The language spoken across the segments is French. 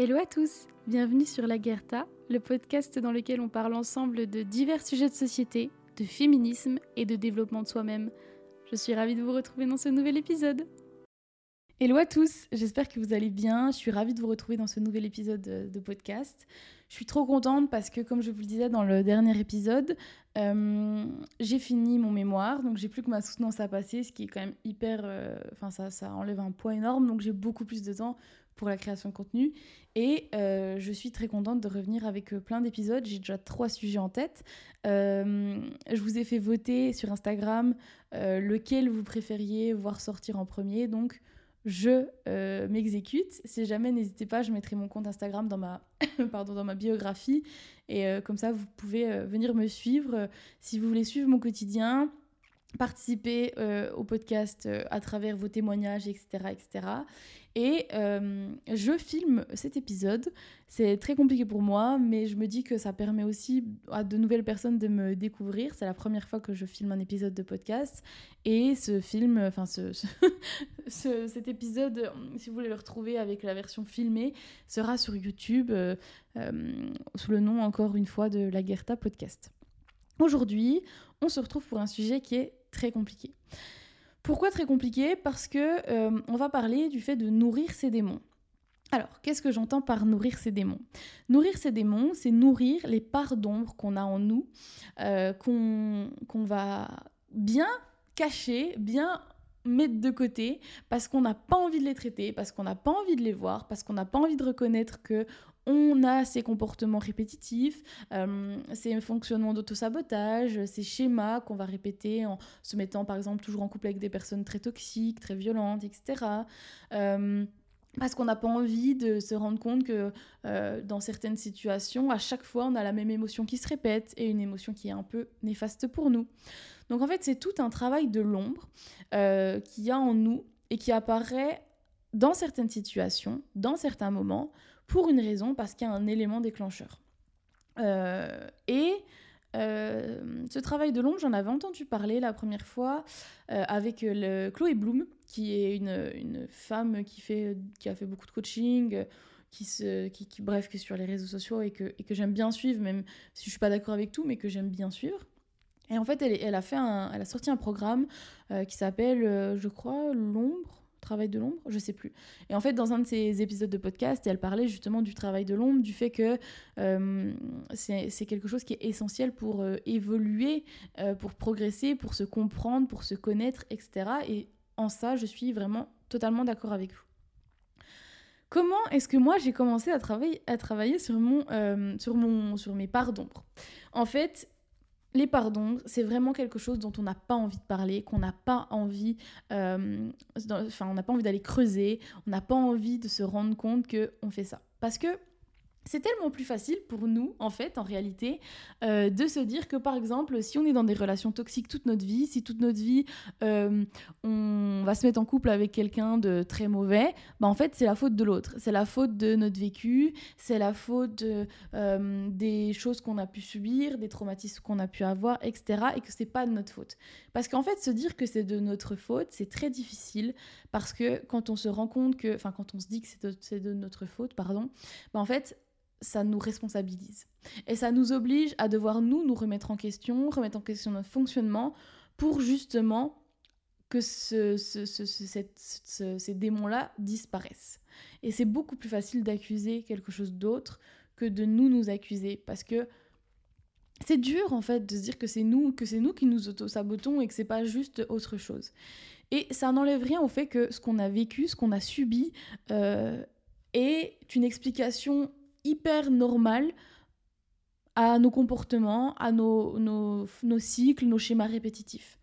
Hello à tous, bienvenue sur La Guerta, le podcast dans lequel on parle ensemble de divers sujets de société, de féminisme et de développement de soi-même. Je suis ravie de vous retrouver dans ce nouvel épisode. Hello à tous, j'espère que vous allez bien. Je suis ravie de vous retrouver dans ce nouvel épisode de podcast. Je suis trop contente parce que, comme je vous le disais dans le dernier épisode, euh, j'ai fini mon mémoire, donc j'ai plus que ma soutenance à passer, ce qui est quand même hyper. Euh, enfin, ça, ça enlève un poids énorme, donc j'ai beaucoup plus de temps pour la création de contenu. Et euh, je suis très contente de revenir avec euh, plein d'épisodes. J'ai déjà trois sujets en tête. Euh, je vous ai fait voter sur Instagram lequel vous préfériez voir sortir en premier. Donc, je m'exécute. Si jamais, n'hésitez pas, je mettrai mon compte Instagram dans ma, pardon, dans ma biographie. Et comme ça, vous pouvez venir me suivre. si vous voulez suivre mon quotidien, participer au podcast à travers vos témoignages, etc. etc. Et euh, je filme cet épisode. C'est très compliqué pour moi, mais je me dis que ça permet aussi à de nouvelles personnes de me découvrir. C'est la première fois que je filme un épisode de podcast. Et ce film, enfin ce, cet épisode, si vous voulez le retrouver avec la version filmée, sera sur YouTube euh, euh, sous le nom encore une fois de La Guerta Podcast. Aujourd'hui, on se retrouve pour un sujet qui est très compliqué. Pourquoi très compliqué? Parce que euh, on va parler du fait de nourrir ses démons. Alors, qu'est-ce que j'entends par nourrir ses démons? Nourrir ses démons, c'est nourrir les parts d'ombre qu'on a en nous, euh, qu'on va bien cacher, bien mettre de côté parce qu'on n'a pas envie de les traiter, parce qu'on n'a pas envie de les voir, parce qu'on n'a pas envie de reconnaître que on a ces comportements répétitifs, euh, ces fonctionnements d'autosabotage, ces schémas qu'on va répéter en se mettant par exemple toujours en couple avec des personnes très toxiques, très violentes, etc. Euh, parce qu'on n'a pas envie de se rendre compte que euh, dans certaines situations, à chaque fois, on a la même émotion qui se répète et une émotion qui est un peu néfaste pour nous. Donc en fait, c'est tout un travail de l'ombre qu'il y a en nous et qui apparaît dans certaines situations, dans certains moments, pour une raison, parce qu'il y a un élément déclencheur. Euh, et euh, ce travail de l'ombre, j'en avais entendu parler la première fois euh, avec Chloé Bloom, qui est une, femme qui, fait, qui a fait beaucoup de coaching, qui, se, qui, bref, qui sur les réseaux sociaux et que, et que j'aime bien suivre, même si je suis pas d'accord avec tout, mais que j'aime bien suivre. Et en fait, elle, a, fait elle a sorti un programme qui s'appelle, je crois, L'ombre travail de l'ombre, je sais plus. Et en fait, dans un de ces épisodes de podcast, elle parlait justement du travail de l'ombre, du fait que euh, c'est quelque chose qui est essentiel pour euh, évoluer, euh, pour progresser, pour se comprendre, pour se connaître, etc. Et en ça, je suis vraiment totalement d'accord avec vous. Comment est-ce que moi j'ai commencé à travailler, sur, mon, sur, sur mes parts d'ombre? En fait, les pardons, c'est vraiment quelque chose dont on n'a pas envie de parler, qu'on n'a pas envie, euh, on n'a pas envie d'aller creuser, on n'a pas envie de se rendre compte que on fait ça. Parce que c'est tellement plus facile pour nous, en fait, en réalité, euh, de se dire que, par exemple, si on est dans des relations toxiques toute notre vie, si toute notre vie, euh, on va se mettre en couple avec quelqu'un de très mauvais, bah, en fait, c'est la faute de l'autre. C'est la faute de notre vécu, c'est la faute euh, des choses qu'on a pu subir, des traumatismes qu'on a pu avoir, etc. Et que c'est pas de notre faute. Parce qu'en fait, se dire que c'est de notre faute, c'est très difficile parce que quand on se rend compte que, enfin, quand on se dit que c'est de, de, notre faute, pardon, bah, en fait, ça nous responsabilise. Et ça nous oblige à devoir nous, nous remettre en question, remettre en question notre fonctionnement pour justement que ce, ces démons-là disparaissent. Et c'est beaucoup plus facile d'accuser quelque chose d'autre que de nous nous accuser parce que c'est dur en fait de se dire que c'est nous que c'est nous qui nous auto-sabotons et que c'est pas juste autre chose. Et ça n'enlève rien au fait que ce qu'on a vécu, ce qu'on a subi euh, est une explication hyper normal à nos comportements, à nos, nos, nos, cycles, nos schémas répétitifs.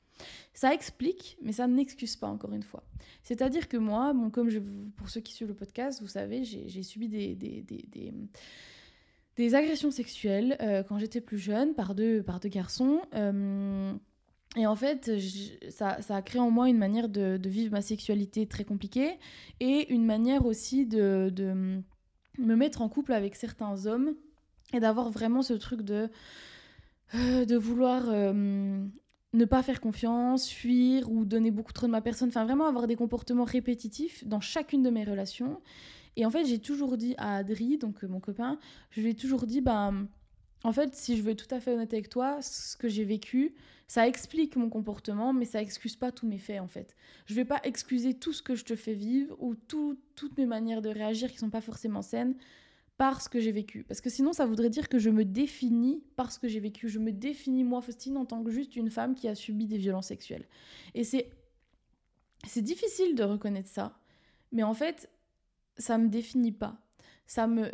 Ça explique, mais ça n'excuse pas, encore une fois. C'est-à-dire que moi, bon, comme je, pour ceux qui suivent le podcast, vous savez, j'ai subi des, des, des, des, agressions sexuelles euh, quand j'étais plus jeune par deux, par deux garçons. Euh, et en fait, ça, ça, a créé en moi une manière de, de, vivre ma sexualité très compliquée et une manière aussi de, de me mettre en couple avec certains hommes et d'avoir vraiment ce truc de, euh, de vouloir euh, ne pas faire confiance, fuir ou donner beaucoup trop de ma personne, enfin vraiment avoir des comportements répétitifs dans chacune de mes relations. Et en fait, j'ai toujours dit à Adri, donc mon copain, je lui ai toujours dit, bah, en fait, si je veux être tout à fait honnête avec toi, ce que j'ai vécu, ça explique mon comportement, mais ça excuse pas tous mes faits, en fait. Je vais pas excuser tout ce que je te fais vivre ou toutes mes manières de réagir qui sont pas forcément saines par ce que j'ai vécu. Parce que sinon, ça voudrait dire que je me définis par ce que j'ai vécu. Je me définis, moi, Faustine, en tant que juste une femme qui a subi des violences sexuelles. Et c'est... C'est difficile de reconnaître ça. Mais en fait, ça me définit pas. Ça me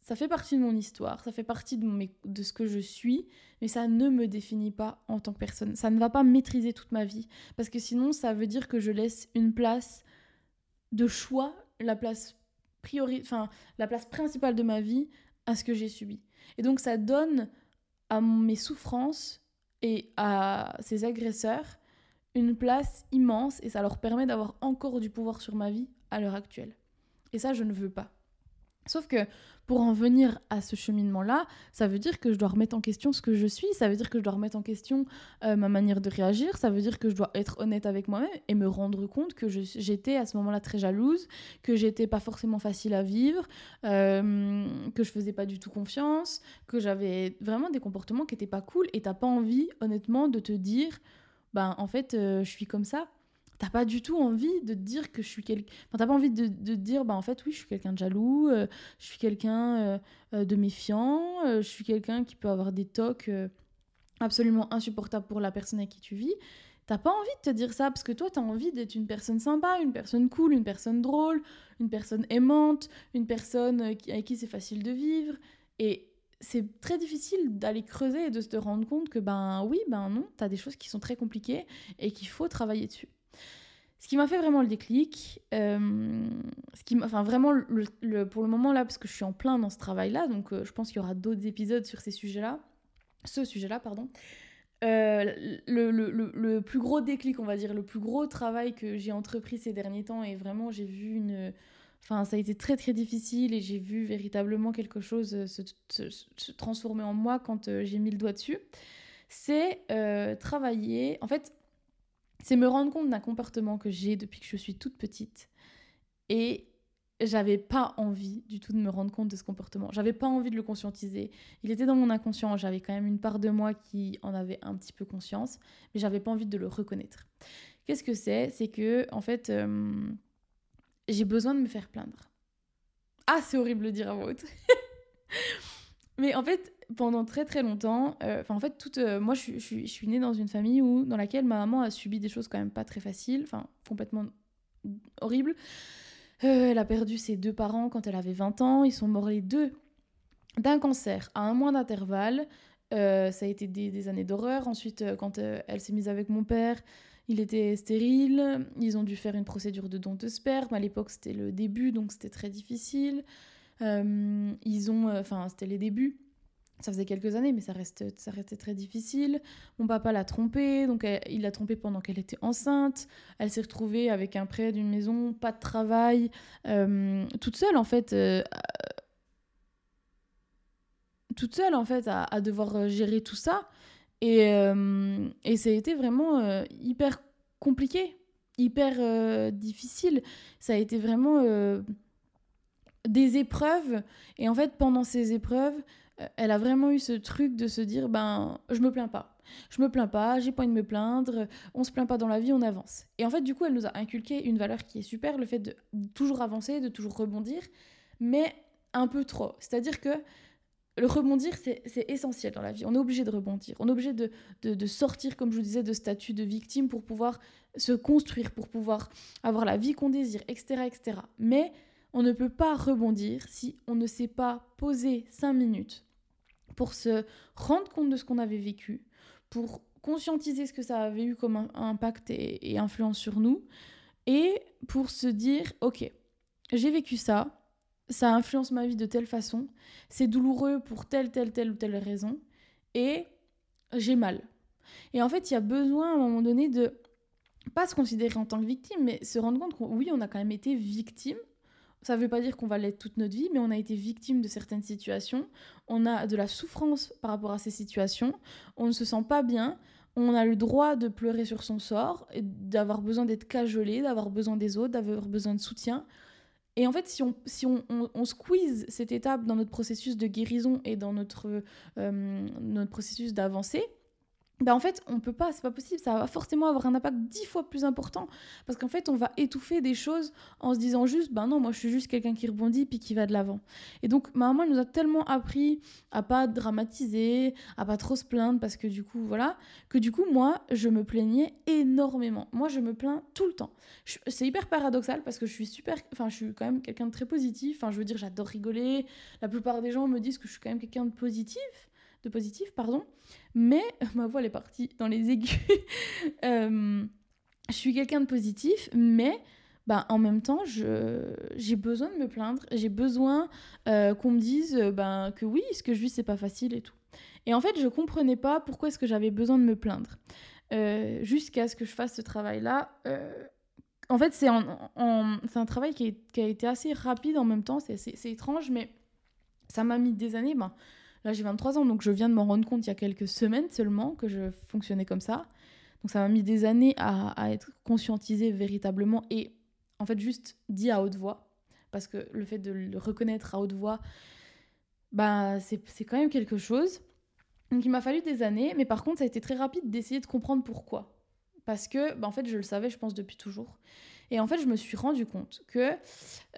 ça fait partie de mon histoire, ça fait partie de, ce que je suis, mais ça ne me définit pas en tant que personne. Ça ne va pas maîtriser toute ma vie, parce que sinon, ça veut dire que je laisse une place de choix, la place priori, enfin la place principale de ma vie à ce que j'ai subi. Et donc, ça donne à mes souffrances et à ces agresseurs une place immense, et ça leur permet d'avoir encore du pouvoir sur ma vie à l'heure actuelle. Et ça, je ne veux pas. Sauf que pour en venir à ce cheminement-là, ça veut dire que je dois remettre en question ce que je suis, ça veut dire que je dois remettre en question euh, ma manière de réagir, ça veut dire que je dois être honnête avec moi-même et me rendre compte que j'étais à ce moment-là très jalouse, que j'étais pas forcément facile à vivre, euh, que je faisais pas du tout confiance, que j'avais vraiment des comportements qui étaient pas cool et t'as pas envie, honnêtement, de te dire, ben en fait, euh, je suis comme ça t'as pas du tout envie de te dire que je suis quelqu'un. Enfin, t'as pas envie de, de dire, bah en fait, oui, je suis quelqu'un de jaloux, euh, je suis quelqu'un euh, euh, de méfiant, je suis quelqu'un qui peut avoir des tocs absolument insupportables pour la personne avec qui tu vis. T'as pas envie de te dire ça parce que toi, t'as envie d'être une personne sympa, une personne cool, une personne drôle, une personne aimante, une personne avec qui c'est facile de vivre. Et c'est très difficile d'aller creuser et de se rendre compte que, ben oui, ben non, t'as des choses qui sont très compliquées et qu'il faut travailler dessus. Ce qui m'a fait vraiment le déclic, euh, ce qui enfin vraiment pour le moment là, parce que je suis en plein dans ce travail-là, donc euh, je pense qu'il y aura d'autres épisodes sur ces sujets-là, ce sujet-là, pardon. Euh, le, plus gros déclic, on va dire, le plus gros travail que j'ai entrepris ces derniers temps, et vraiment j'ai vu une... Enfin, ça a été très très difficile et j'ai vu véritablement quelque chose se, se transformer en moi quand j'ai mis le doigt dessus. C'est travailler... En fait, c'est me rendre compte d'un comportement que j'ai depuis que je suis toute petite. Et j'avais pas envie du tout de me rendre compte de ce comportement. J'avais pas envie de le conscientiser. Il était dans mon inconscient. J'avais quand même une part de moi qui en avait un petit peu conscience, mais j'avais pas envie de le reconnaître. Qu'est-ce que c'est? C'est que, en fait, j'ai besoin de me faire plaindre. Ah, c'est horrible de dire à voix haute. mais en fait, pendant très très longtemps, euh, enfin en fait, toute, euh, moi je, je, suis née dans une famille où, dans laquelle ma maman a subi des choses quand même pas très faciles, enfin complètement horribles. Euh, elle a perdu ses deux parents quand elle avait 20 ans, ils sont morts les deux d'un cancer à un mois d'intervalle. ça a été des, des années d'horreur. Ensuite, quand elle s'est mise avec mon père, il était stérile. Ils ont dû faire une procédure de don de sperme. À l'époque, c'était le début, donc c'était très difficile. ils ont, enfin, c'était les débuts ça faisait quelques années, mais ça, restait très difficile. Mon papa l'a trompée, donc il l'a trompée pendant qu'elle était enceinte. Elle s'est retrouvée avec un prêt d'une maison, pas de travail, euh, toute seule en fait. Euh, toute seule en fait à, devoir gérer tout ça. Et, euh, et ça a été vraiment hyper compliqué, hyper difficile. Ça a été vraiment des épreuves. Et en fait, pendant ces épreuves, euh, elle a vraiment eu ce truc de se dire ben je me plains pas. Je me plains pas, j'ai pas envie de me plaindre, on se plaint pas dans la vie, on avance. Et en fait, du coup, elle nous a inculqué une valeur qui est super, le fait de toujours avancer, de toujours rebondir, mais un peu trop. C'est-à-dire que le rebondir, c'est essentiel dans la vie. On est obligé de rebondir. On est obligé de, de, sortir, comme je vous disais, de statut de victime pour pouvoir se construire, pour pouvoir avoir la vie qu'on désire, etc., etc. Mais on ne peut pas rebondir si on ne s'est pas posé cinq minutes pour se rendre compte de ce qu'on avait vécu, pour conscientiser ce que ça avait eu comme impact et, influence sur nous, et pour se dire, ok, j'ai vécu ça, ça influence ma vie de telle façon, c'est douloureux pour telle, telle, telle ou telle raison, et j'ai mal. Et en fait, il y a besoin à un moment donné de pas se considérer en tant que victime, mais se rendre compte que oui, on a quand même été victime ça ne veut pas dire qu'on va l'être toute notre vie, mais on a été victime de certaines situations. On a de la souffrance par rapport à ces situations. On ne se sent pas bien. On a le droit de pleurer sur son sort, d'avoir besoin d'être cajolé, d'avoir besoin des autres, d'avoir besoin de soutien. Et en fait, si on, si on, on, squeeze cette étape dans notre processus de guérison et dans notre, euh, notre processus d'avancée, ben en fait, on peut pas, c'est pas possible, ça va forcément avoir un impact dix fois plus important parce qu'en fait, on va étouffer des choses en se disant juste, ben non, moi je suis juste quelqu'un qui rebondit puis qui va de l'avant. Et donc, ma maman nous a tellement appris à pas dramatiser, à pas trop se plaindre parce que du coup, voilà, que du coup, moi, je me plaignais énormément. Moi, je me plains tout le temps. C'est hyper paradoxal parce que je suis super, enfin, je suis quand même quelqu'un de très positif. Enfin, je veux dire, j'adore rigoler. La plupart des gens me disent que je suis quand même quelqu'un de positif de positif, pardon. Mais ma voix elle est partie dans les aigus. Euh, je suis quelqu'un de positif, mais bah, en même temps, j'ai besoin de me plaindre. J'ai besoin euh, qu'on me dise ben, que oui, ce que je vis, c'est pas facile et tout. Et en fait, je comprenais pas pourquoi est-ce que j'avais besoin de me plaindre. Euh, jusqu'à ce que je fasse ce travail-là. en fait, c'est un travail qui, qui, a été assez rapide en même temps. C'est étrange, mais ça m'a mis des années. Ben, Là, j'ai 23 ans, donc je viens de m'en rendre compte il y a quelques semaines seulement que je fonctionnais comme ça. Donc ça m'a mis des années à, être conscientisée véritablement et en fait juste dit à haute voix. Parce que le fait de le reconnaître à haute voix, bah, c'est quand même quelque chose. Donc il m'a fallu des années, mais par contre ça a été très rapide d'essayer de comprendre pourquoi. Parce que, bah, en fait, je le savais, je pense, depuis toujours. Et en fait, je me suis rendu compte que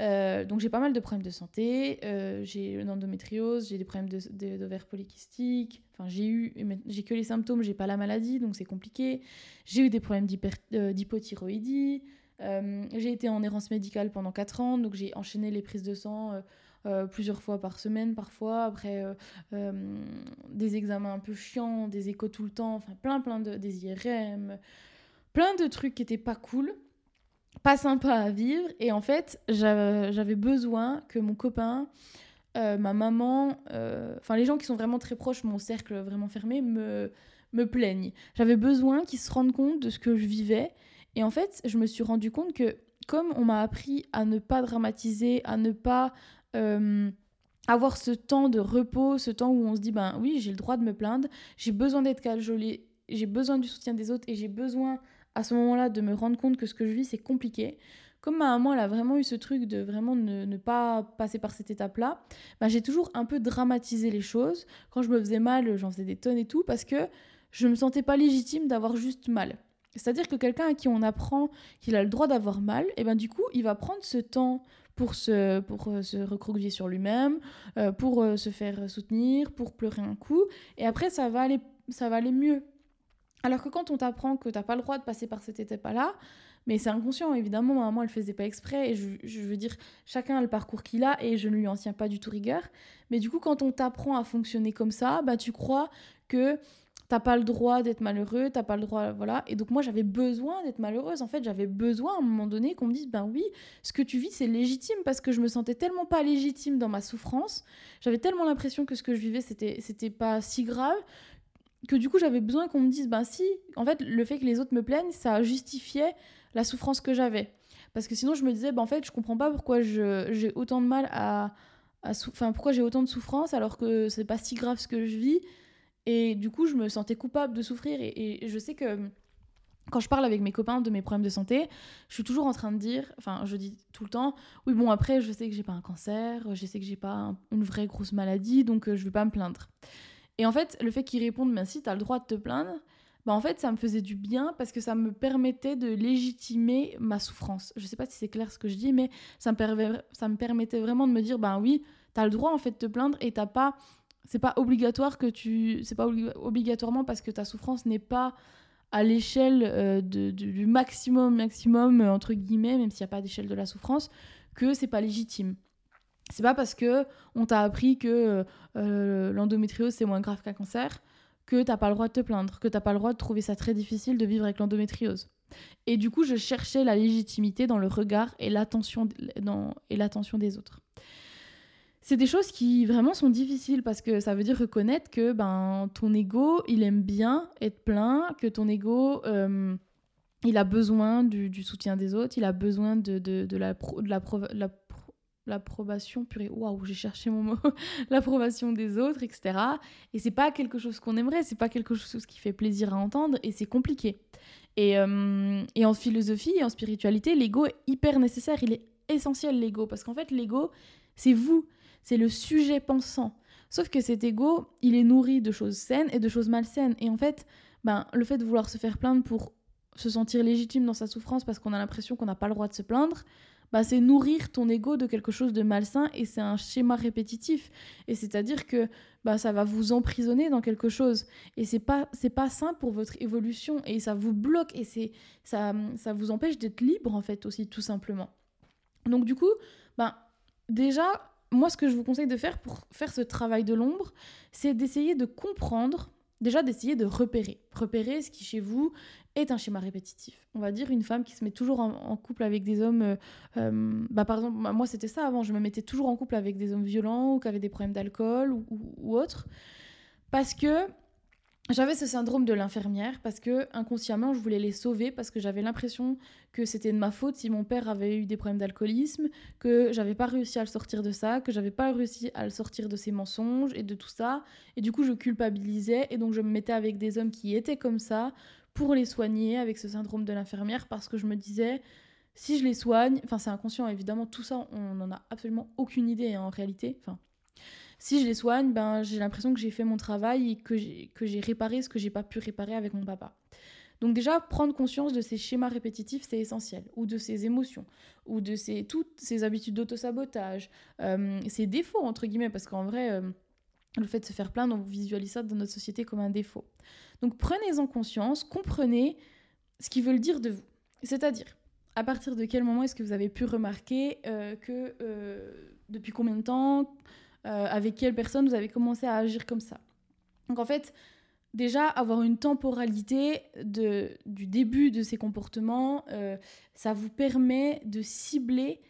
euh, donc j'ai pas mal de problèmes de santé, euh, j'ai une endométriose, j'ai des problèmes d'ovaires de, enfin j'ai eu, j'ai que les symptômes, j'ai pas la maladie, donc c'est compliqué. J'ai eu des problèmes euh, d'hypothyroïdie, j'ai été en errance médicale pendant 4 ans, donc j'ai enchaîné les prises de sang. plusieurs fois par semaine parfois, après des examens un peu chiants, des échos tout le temps, enfin plein plein de des IRM, plein de trucs qui étaient pas cool pas sympa à vivre. Et en fait, j'avais besoin que mon copain, euh, ma maman, euh, enfin les gens qui sont vraiment très proches, mon cercle vraiment fermé, me, me plaignent. J'avais besoin qu'ils se rendent compte de ce que je vivais. Et en fait, je me suis rendu compte que comme on m'a appris à ne pas dramatiser, à ne pas euh, avoir ce temps de repos, ce temps où on se dit, ben oui, j'ai le droit de me plaindre, j'ai besoin d'être cajolie, j'ai besoin du soutien des autres et j'ai besoin à ce moment-là de me rendre compte que ce que je vis, c'est compliqué. Comme ma maman, a vraiment eu ce truc de vraiment ne, pas passer par cette étape-là, bah, j'ai toujours un peu dramatisé les choses. Quand je me faisais mal, j'en faisais des tonnes et tout, parce que je me sentais pas légitime d'avoir juste mal. C'est-à-dire que quelqu'un à qui on apprend qu'il a le droit d'avoir mal, et ben du coup, il va prendre ce temps pour se, pour euh, se recroqueviller sur lui-même, euh, pour euh, se faire soutenir, pour pleurer un coup, et après ça va aller, ça va aller mieux. Alors que quand on t'apprend que t'as pas le droit de passer par cette étape-là, mais c'est inconscient, évidemment, ma maman elle faisait pas exprès, et je, veux dire, chacun a le parcours qu'il a, et je ne lui en tiens pas du tout rigueur. Mais du coup, quand on t'apprend à fonctionner comme ça, bah tu crois que t'as pas le droit d'être malheureux, t'as pas le droit, voilà. Et donc moi j'avais besoin d'être malheureuse, en fait, j'avais besoin à un moment donné qu'on me dise, ben oui, ce que tu vis c'est légitime, parce que je me sentais tellement pas légitime dans ma souffrance, j'avais tellement l'impression que ce que je vivais c'était, c'était pas si grave, que du coup j'avais besoin qu'on me dise ben si en fait le fait que les autres me plaignent ça justifiait la souffrance que j'avais. Parce que sinon je me disais ben en fait je comprends pas pourquoi j'ai autant de mal à, enfin pourquoi j'ai autant de souffrance alors que c'est pas si grave ce que je vis. Et du coup je me sentais coupable de souffrir. Et, je sais que quand je parle avec mes copains de mes problèmes de santé, je suis toujours en train de dire, enfin, je dis tout le temps, oui, bon, après, je sais que j'ai pas un cancer, je sais que j'ai pas une vraie grosse maladie, donc euh, je vais pas me plaindre. Et en fait, le fait qu'ils répondent, ben si, t'as le droit de te plaindre, bah en fait, ça me faisait du bien parce que ça me permettait de légitimer ma souffrance. Je sais pas si c'est clair ce que je dis, mais ça me, permettait vraiment de me dire, ben oui, t'as le droit en fait de te plaindre et t'as pas. C'est pas obligatoire que tu. C'est pas obligatoirement parce que ta souffrance n'est pas à l'échelle euh, du maximum, maximum, euh, entre guillemets, même s'il n'y a pas d'échelle de la souffrance, que c'est pas légitime. C'est pas parce que on t'a appris que euh, l'endométriose c'est moins grave qu'un cancer que t'as pas le droit de te plaindre, que t'as pas le droit de trouver ça très difficile de vivre avec l'endométriose. Et du coup, je cherchais la légitimité dans le regard et l'attention des autres. C'est des choses qui vraiment sont difficiles parce que ça veut dire reconnaître que ben ton ego, il aime bien être plein, que ton ego euh, il a besoin du, soutien des autres, il a besoin de, de, la, de la, la l'approbation purée waouh j'ai cherché mon mot l'approbation des autres etc et c'est pas quelque chose qu'on aimerait c'est pas quelque chose qui fait plaisir à entendre et c'est compliqué et, euh, et en philosophie et en spiritualité l'ego est hyper nécessaire il est essentiel l'ego, parce qu'en fait l'ego, c'est vous, c'est le sujet pensant. Sauf que cet ego, il est nourri de choses saines et de choses malsaines. Et en fait, ben, le fait de vouloir se faire plaindre pour se sentir légitime dans sa souffrance parce qu'on a l'impression qu'on n'a pas le droit de se plaindre, bah, c'est nourrir ton ego de quelque chose de malsain et c'est un schéma répétitif. Et c'est-à-dire que bah, ça va vous emprisonner dans quelque chose. Et c'est pas, c'est pas sain pour votre évolution et ça vous bloque et c'est, ça, ça vous empêche d'être libre en fait aussi, tout simplement. Donc du coup, bah, déjà, moi ce que je vous conseille de faire pour faire ce travail de l'ombre, c'est d'essayer de comprendre déjà d'essayer de repérer. Repérer ce qui chez vous est un schéma répétitif. On va dire une femme qui se met toujours en, couple avec des hommes. Euh, euh, bah, par exemple, moi c'était ça avant, je me mettais toujours en couple avec des hommes violents ou qui avaient des problèmes d'alcool ou, ou, autre. Parce que j'avais ce syndrome de l'infirmière parce que inconsciemment je voulais les sauver parce que j'avais l'impression que c'était de ma faute si mon père avait eu des problèmes d'alcoolisme, que j'avais pas réussi à le sortir de ça, que j'avais pas réussi à le sortir de ses mensonges et de tout ça. Et du coup je culpabilisais et donc je me mettais avec des hommes qui étaient comme ça pour les soigner avec ce syndrome de l'infirmière parce que je me disais si je les soigne, enfin c'est inconscient évidemment tout ça on n'en a absolument aucune idée hein, en réalité, enfin si je les soigne, ben, j'ai l'impression que j'ai fait mon travail et que j'ai réparé ce que j'ai pas pu réparer avec mon papa. Donc déjà, prendre conscience de ces schémas répétitifs, c'est essentiel, ou de ces émotions, ou de ces, toutes ces habitudes d'autosabotage, euh, ces défauts, entre guillemets, parce qu'en vrai, euh, le fait de se faire plaindre, on visualise ça dans notre société comme un défaut. Donc prenez-en conscience, comprenez ce qu'ils veulent dire de vous. C'est-à-dire, à partir de quel moment est-ce que vous avez pu remarquer euh, que depuis combien de temps, euh, avec quelle personne vous avez commencé à agir comme ça. Donc en fait, déjà avoir une temporalité de, du début de ces comportements, euh, ça vous permet de cibler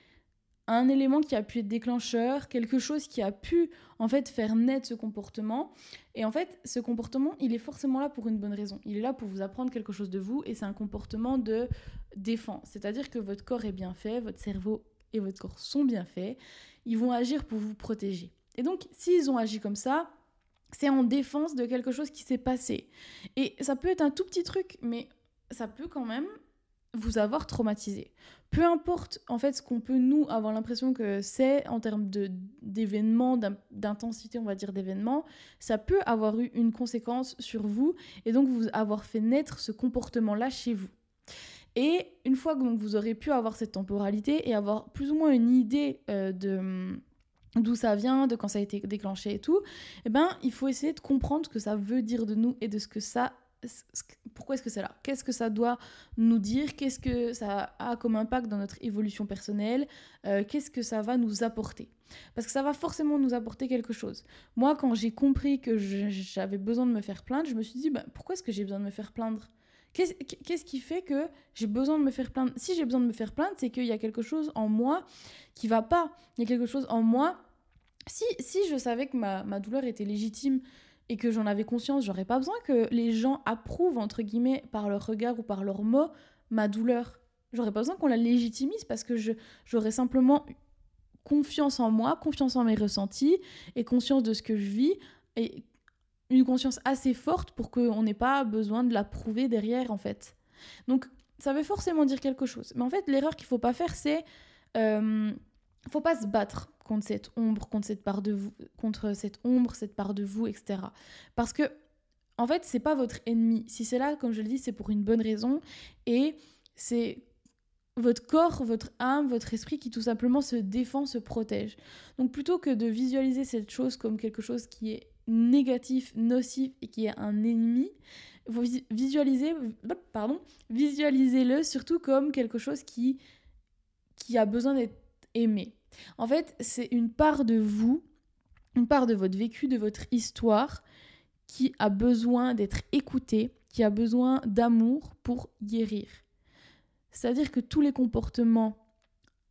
un élément qui a pu être déclencheur, quelque chose qui a pu en fait faire naître ce comportement. Et en fait, ce comportement, il est forcément là pour une bonne raison. Il est là pour vous apprendre quelque chose de vous et c'est un comportement de défense. C'est-à-dire que votre corps est bien fait, votre cerveau et votre corps sont bien faits. Ils vont agir pour vous protéger. Et donc, s'ils ont agi comme ça, c'est en défense de quelque chose qui s'est passé. Et ça peut être un tout petit truc, mais ça peut quand même vous avoir traumatisé. Peu importe en fait ce qu'on peut nous avoir l'impression que c'est en termes d'événements, d'intensité on va dire d'événements, ça peut avoir eu une conséquence sur vous et donc vous avoir fait naître ce comportement-là chez vous. Et une fois que vous aurez pu avoir cette temporalité et avoir plus ou moins une idée euh, de d'où ça vient, de quand ça a été déclenché et tout, eh ben, il faut essayer de comprendre ce que ça veut dire de nous et de ce que ça pourquoi est-ce que c'est là? Qu'est-ce que ça doit nous dire? Qu'est-ce que ça a comme impact dans notre évolution personnelle? Euh, Qu'est-ce que ça va nous apporter? Parce que ça va forcément nous apporter quelque chose. Moi, quand j'ai compris que j'avais besoin de me faire plaindre, je me suis dit, bah, pourquoi est-ce que j'ai besoin de me faire plaindre? Qu'est-ce qui fait que j'ai besoin de me faire plaindre? Si j'ai besoin de me faire plaindre, c'est qu'il y a quelque chose en moi qui va pas. Il y a quelque chose en moi. Si, si je savais que ma, ma douleur était légitime et que j'en avais conscience, j'aurais pas besoin que les gens approuvent, entre guillemets, par leur regard ou par leurs mots, ma douleur. J'aurais pas besoin qu'on la légitimise parce que j'aurais simplement confiance en moi, confiance en mes ressentis et conscience de ce que je vis et une conscience assez forte pour qu'on n'ait pas besoin de la prouver derrière, en fait. Donc, ça veut forcément dire quelque chose. Mais en fait, l'erreur qu'il faut pas faire, c'est... Euh, faut pas se battre contre cette ombre, contre cette part de vous, contre cette ombre, cette part de vous, etc. Parce que, en fait, c'est pas votre ennemi. Si c'est là, comme je le dis, c'est pour une bonne raison. Et c'est votre corps, votre âme, votre esprit qui tout simplement se défend, se protège. Donc plutôt que de visualiser cette chose comme quelque chose qui est négatif, nocif et qui est un ennemi, visualisez-le surtout comme quelque chose qui, qui a besoin d'être aimé. En fait, c'est une part de vous, une part de votre vécu, de votre histoire, qui a besoin d'être écoutée, qui a besoin d'amour pour guérir. C'est-à-dire que tous les comportements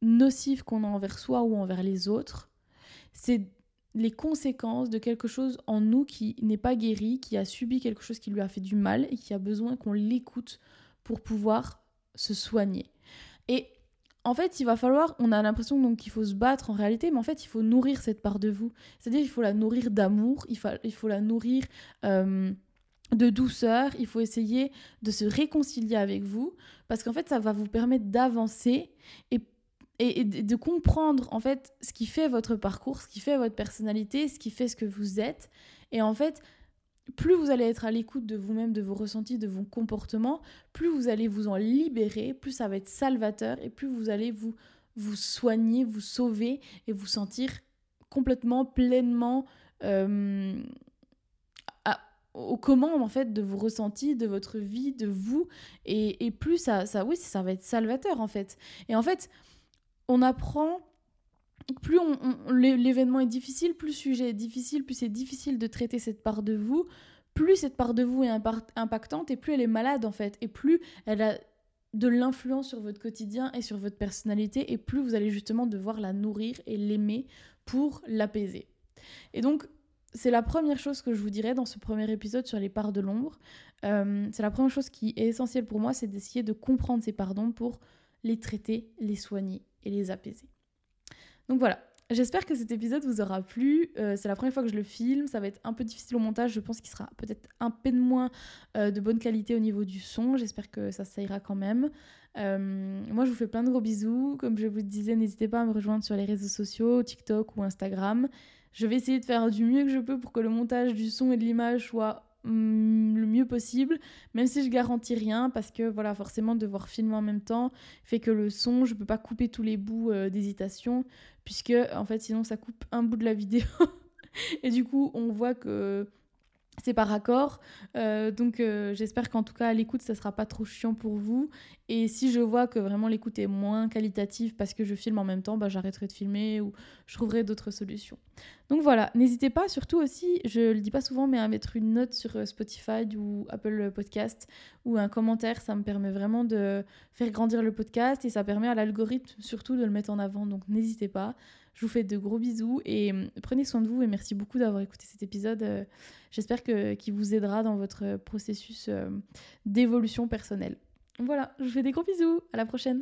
nocifs qu'on a envers soi ou envers les autres, c'est les conséquences de quelque chose en nous qui n'est pas guéri, qui a subi quelque chose qui lui a fait du mal et qui a besoin qu'on l'écoute pour pouvoir se soigner. Et en fait, il va falloir, on a l'impression donc qu'il faut se battre en réalité, mais en fait, il faut nourrir cette part de vous. C'est-à-dire, il faut la nourrir d'amour, il faut, il faut la nourrir euh, de douceur, il faut essayer de se réconcilier avec vous, parce qu'en fait, ça va vous permettre d'avancer et et, de comprendre en fait ce qui fait votre parcours, ce qui fait votre personnalité, ce qui fait ce que vous êtes. Et en fait, plus vous allez être à l'écoute de vous-même, de vos ressentis, de vos comportements, plus vous allez vous en libérer, plus ça va être salvateur et plus vous allez vous, vous soigner, vous sauver et vous sentir complètement, pleinement euh, aux commandes en fait de vos ressentis, de votre vie, de vous. Et, et plus ça, ça, oui, ça va être salvateur en fait. Et en fait, on apprend plus l'événement est difficile, plus le sujet est difficile, plus c'est difficile de traiter cette part de vous, plus cette part de vous est impactante et plus elle est malade en fait, et plus elle a de l'influence sur votre quotidien et sur votre personnalité, et plus vous allez justement devoir la nourrir et l'aimer pour l'apaiser. Et donc, c'est la première chose que je vous dirais dans ce premier épisode sur les parts de l'ombre. Euh, c'est la première chose qui est essentielle pour moi, c'est d'essayer de comprendre ces parts d'ombre pour les traiter, les soigner et les apaiser. Donc voilà, j'espère que cet épisode vous aura plu. Euh, c'est la première fois que je le filme, ça va être un peu difficile au montage, je pense qu'il sera peut-être un peu moins euh, de bonne qualité au niveau du son. J'espère que ça, ça ira quand même. Euh, moi, je vous fais plein de gros bisous. Comme je vous disais, n'hésitez pas à me rejoindre sur les réseaux sociaux, TikTok ou Instagram. Je vais essayer de faire du mieux que je peux pour que le montage du son et de l'image soit Mm, le mieux possible, même si je garantis rien, parce que voilà, forcément, devoir filmer en même temps fait que le son, je peux pas couper tous les bouts euh, d'hésitation, puisque en fait, sinon, ça coupe un bout de la vidéo. Et du coup, on voit que c'est par accord. Euh, donc euh, j'espère qu'en tout cas l'écoute ça sera pas trop chiant pour vous. Et si je vois que vraiment l'écoute est moins qualitative parce que je filme en même temps, bah, j'arrêterai de filmer ou je trouverai d'autres solutions. Donc voilà, n'hésitez pas surtout aussi, je le dis pas souvent, mais à mettre une note sur euh, Spotify ou Apple Podcast ou un commentaire, ça me permet vraiment de faire grandir le podcast et ça permet à l'algorithme surtout de le mettre en avant. Donc n'hésitez pas. Je vous fais de gros bisous et hum, prenez soin de vous et merci beaucoup d'avoir écouté cet épisode. Euh, j'espère qu'il vous aidera dans votre processus euh, d'évolution personnelle. Voilà, je vous fais des gros bisous. À la prochaine.